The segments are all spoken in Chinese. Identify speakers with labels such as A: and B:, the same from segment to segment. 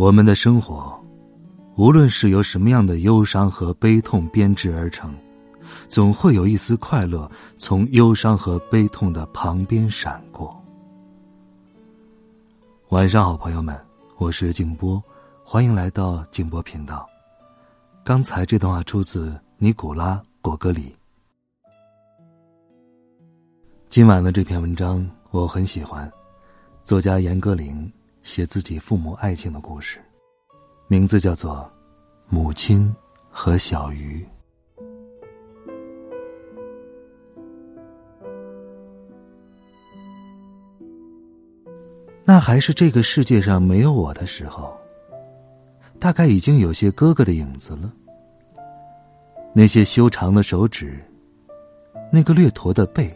A: 我们的生活，无论是由什么样的忧伤和悲痛编织而成，总会有一丝快乐从忧伤和悲痛的旁边闪过。晚上好，朋友们，我是静波，欢迎来到静波频道。刚才这段话出自尼古拉·果戈里。今晚的这篇文章我很喜欢，作家严歌苓。写自己父母爱情的故事，名字叫做《母亲和小鱼》。那还是这个世界上没有我的时候，大概已经有些哥哥的影子了。那些修长的手指，那个略驼的背，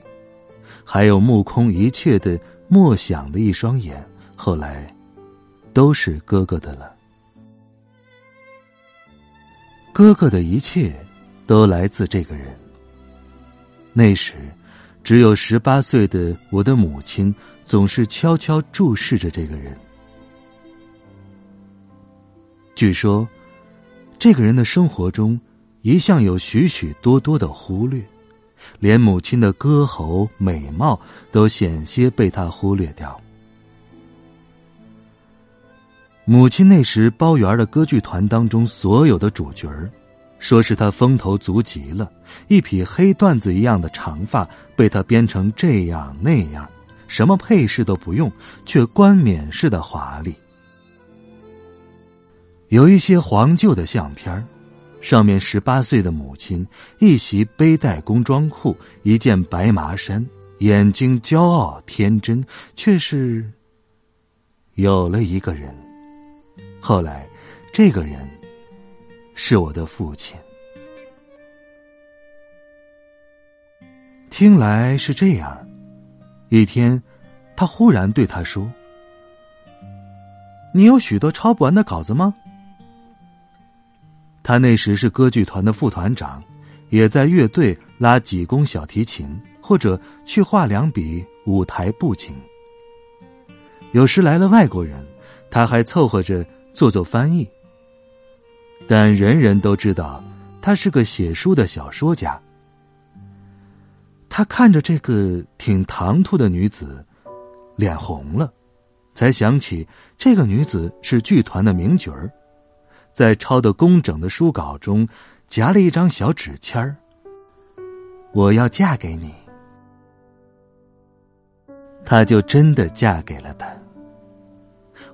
A: 还有目空一切的默想的一双眼，后来。都是哥哥的了。哥哥的一切都来自这个人。那时，只有十八岁的我的母亲总是悄悄注视着这个人。据说，这个人的生活中一向有许许多多的忽略，连母亲的歌喉美貌都险些被他忽略掉。母亲那时包圆了歌剧团当中所有的主角儿，说是他风头足极了，一匹黑缎子一样的长发被他编成这样那样，什么配饰都不用，却冠冕似的华丽。有一些黄旧的相片上面十八岁的母亲，一袭背带工装裤，一件白麻衫，眼睛骄傲天真，却是有了一个人。后来，这个人是我的父亲。听来是这样。一天，他忽然对他说：“你有许多抄不完的稿子吗？”他那时是歌剧团的副团长，也在乐队拉几弓小提琴，或者去画两笔舞台布景。有时来了外国人，他还凑合着。做做翻译，但人人都知道他是个写书的小说家。他看着这个挺唐突的女子，脸红了，才想起这个女子是剧团的名角儿，在抄的工整的书稿中夹了一张小纸签儿：“我要嫁给你。”他就真的嫁给了他。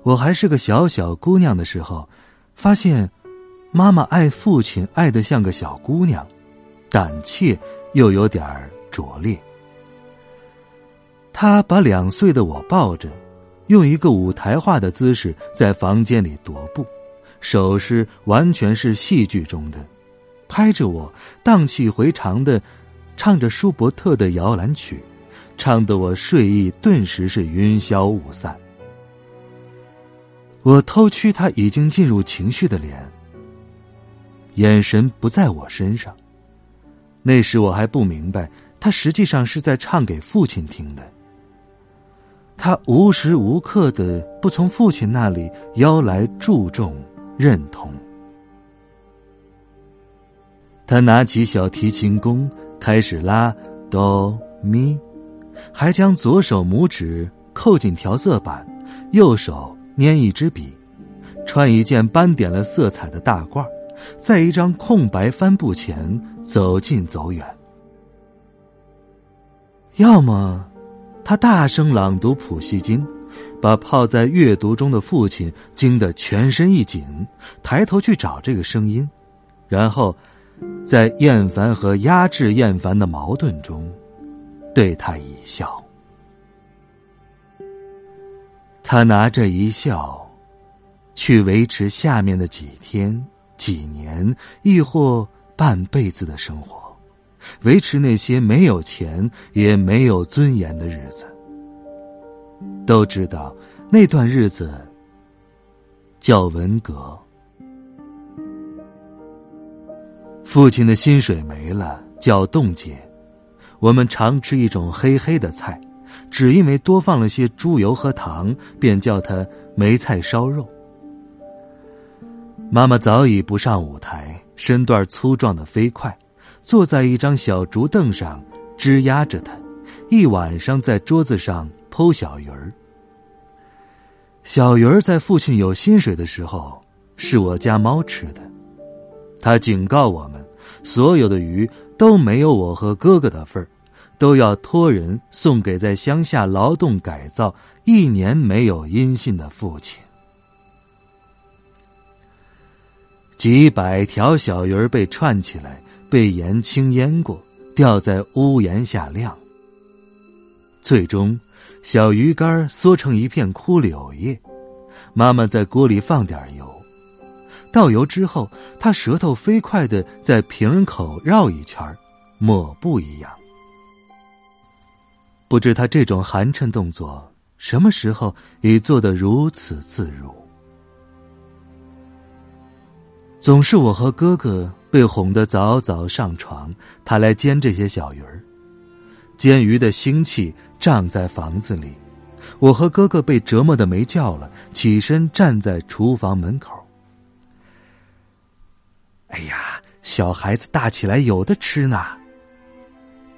A: 我还是个小小姑娘的时候，发现妈妈爱父亲爱得像个小姑娘，胆怯又有点拙劣。她把两岁的我抱着，用一个舞台化的姿势在房间里踱步，手势完全是戏剧中的，拍着我荡气回肠的唱着舒伯特的摇篮曲，唱得我睡意顿时是云消雾散。我偷觑他已经进入情绪的脸，眼神不在我身上。那时我还不明白，他实际上是在唱给父亲听的。他无时无刻的不从父亲那里邀来注重、认同。他拿起小提琴弓，开始拉哆咪，还将左手拇指扣进调色板，右手。拈一支笔，穿一件斑点了色彩的大褂，在一张空白帆布前走近走远。要么，他大声朗读普希金，把泡在阅读中的父亲惊得全身一紧，抬头去找这个声音，然后，在厌烦和压制厌烦的矛盾中，对他一笑。他拿着一笑，去维持下面的几天、几年，亦或半辈子的生活，维持那些没有钱也没有尊严的日子。都知道那段日子叫文革。父亲的薪水没了，叫冻结。我们常吃一种黑黑的菜，只因为多放了些猪油和糖，便叫它梅菜烧肉。妈妈早已不上舞台，身段粗壮的飞快，坐在一张小竹凳上，支压着他，一晚上在桌子上剖小鱼儿。小鱼儿在父亲有薪水的时候，是我家猫吃的。他警告我们，所有的鱼都没有我和哥哥的份儿，都要托人送给在乡下劳动改造一年没有音信的父亲。几百条小鱼儿被串起来，被盐轻腌过，吊在屋檐下晾。最终，小鱼干缩成一片枯柳叶，妈妈在锅里放点油。倒油之后，他舌头飞快的在瓶口绕一圈抹布一样。不知他这种寒碜动作什么时候已做得如此自如。总是我和哥哥被哄得早早上床，他来煎这些小鱼儿。煎鱼的腥气胀在房子里，我和哥哥被折磨的没觉了，起身站在厨房门口。哎呀，小孩子大起来有的吃呢。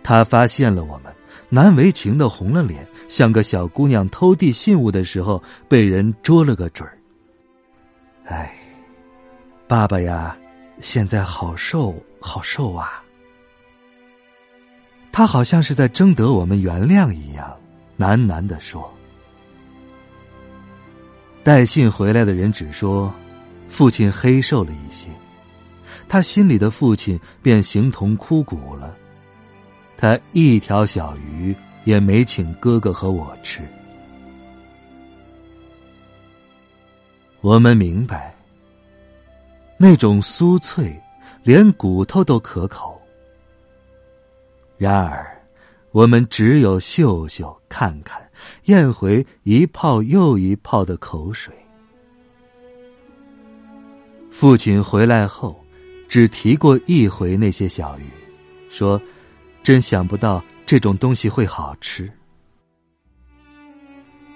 A: 他发现了我们，难为情的红了脸，像个小姑娘偷递信物的时候被人捉了个准儿。哎，爸爸呀，现在好瘦，好瘦啊。他好像是在征得我们原谅一样，喃喃的说。带信回来的人只说，父亲黑瘦了一些。他心里的父亲便形同枯骨了，他一条小鱼也没请哥哥和我吃。我们明白，那种酥脆，连骨头都可口。然而，我们只有嗅嗅、看看，咽回一泡又一泡的口水。父亲回来后。只提过一回那些小鱼，说：“真想不到这种东西会好吃。”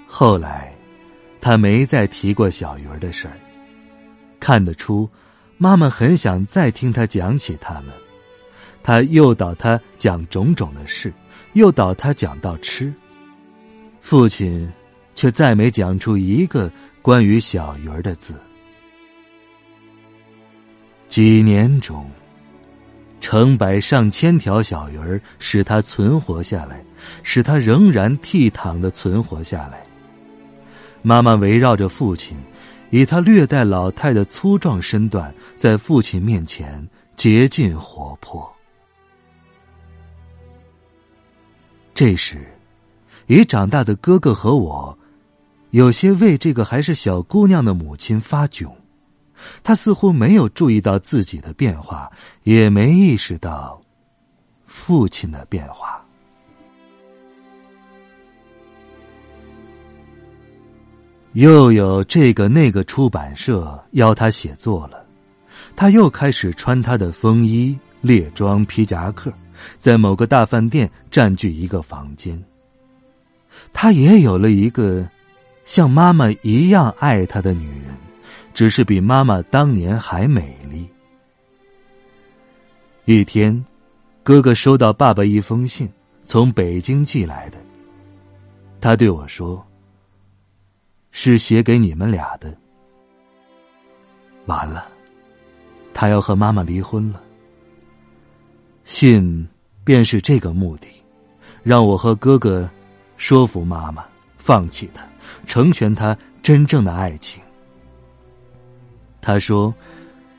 A: 后来，他没再提过小鱼儿的事儿。看得出，妈妈很想再听他讲起他们。他诱导他讲种种的事，诱导他讲到吃。父亲却再没讲出一个关于小鱼儿的字。几年中，成百上千条小鱼儿使他存活下来，使他仍然倜傥的存活下来。妈妈围绕着父亲，以他略带老态的粗壮身段，在父亲面前竭尽活泼。这时，已长大的哥哥和我，有些为这个还是小姑娘的母亲发窘。他似乎没有注意到自己的变化，也没意识到父亲的变化。又有这个那个出版社邀他写作了，他又开始穿他的风衣、列装、皮夹克，在某个大饭店占据一个房间。他也有了一个像妈妈一样爱他的女人。只是比妈妈当年还美丽。一天，哥哥收到爸爸一封信，从北京寄来的。他对我说：“是写给你们俩的。”完了，他要和妈妈离婚了。信便是这个目的，让我和哥哥说服妈妈放弃他，成全他真正的爱情。他说：“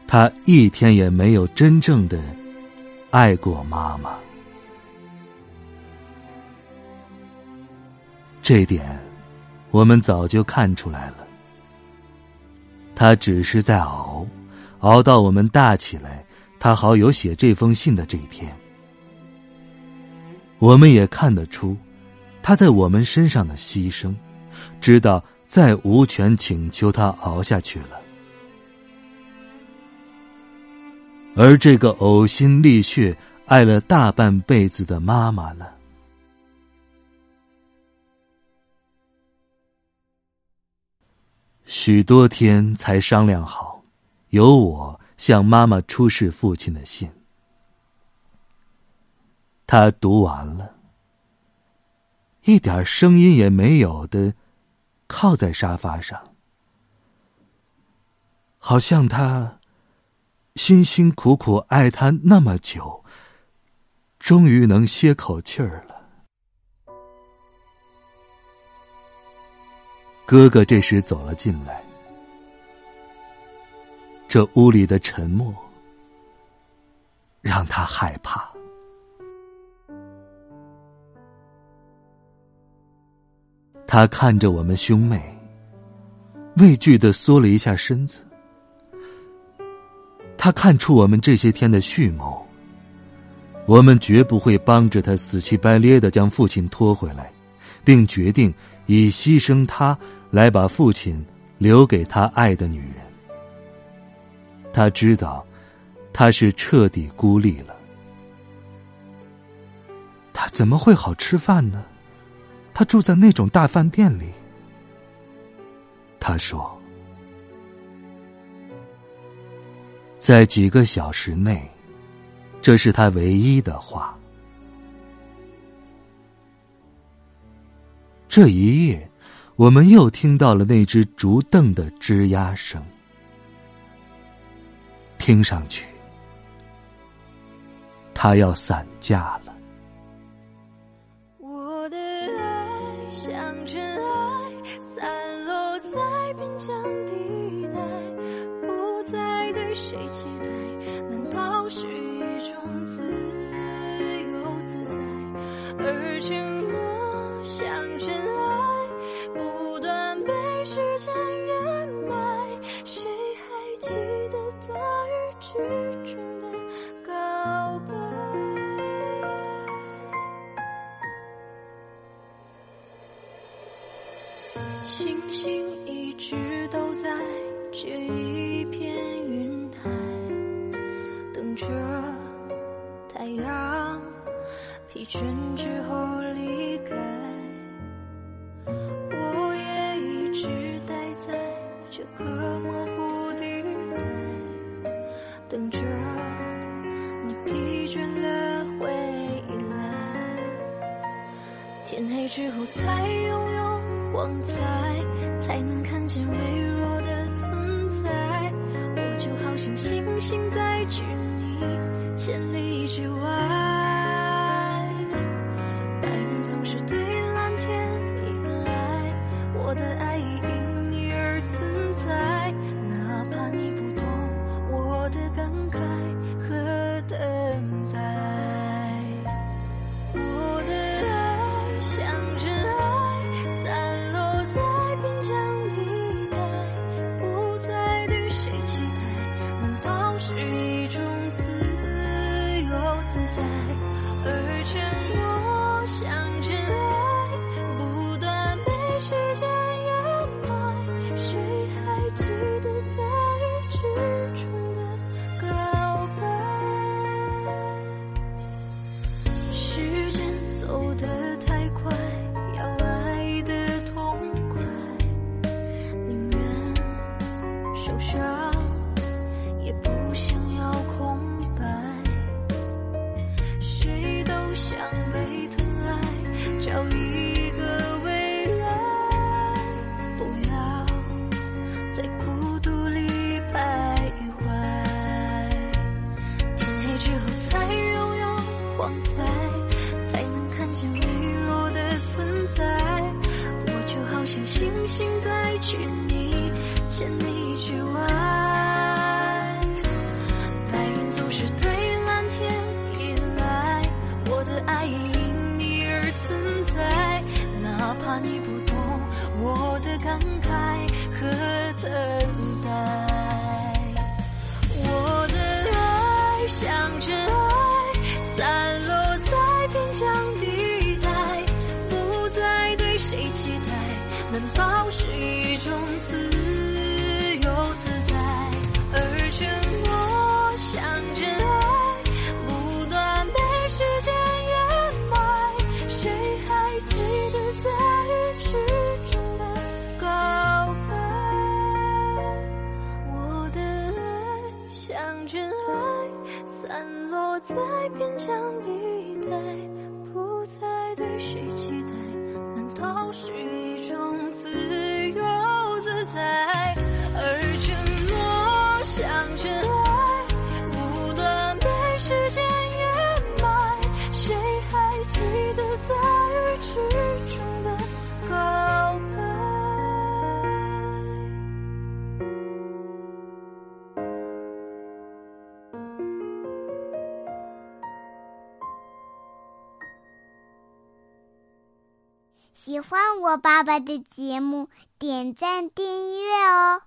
A: 他一天也没有真正的爱过妈妈。”这点我们早就看出来了。他只是在熬，熬到我们大起来，他好有写这封信的这一天。我们也看得出，他在我们身上的牺牲，知道再无权请求他熬下去了。而这个呕心沥血爱了大半辈子的妈妈呢？许多天才商量好，由我向妈妈出示父亲的信。他读完了，一点声音也没有的，靠在沙发上，好像他辛辛苦苦爱他那么久，终于能歇口气儿了。哥哥这时走了进来，这屋里的沉默让他害怕。他看着我们兄妹，畏惧的缩了一下身子。他看出我们这些天的蓄谋，我们绝不会帮着他死乞白咧的将父亲拖回来，并决定以牺牲他来把父亲留给他爱的女人。他知道，他是彻底孤立了。他怎么会好吃饭呢？他住在那种大饭店里。他说，在几个小时内，这是他唯一的话。这一夜，我们又听到了那只竹凳的吱呀声，听上去，他要散架了。
B: 我的爱像尘埃被期待难道是一种自由自在而承诺像尘埃不断被时间掩埋谁还记得大雨之中的告白？星星一直都在这一片倦之后离开，我也一直待在这个模糊地带，等着你疲倦了回来。天黑之后才拥有光彩，才能看见微弱的存在。我就好像星星在距你千里之外。受伤也不想要空白。谁都想被疼爱找一个未来。不要在孤独里徘徊。天黑之后才拥有光彩才能看见微弱的存在。我就好像星星在距
C: 喜欢我爸爸的节目点赞订阅哦。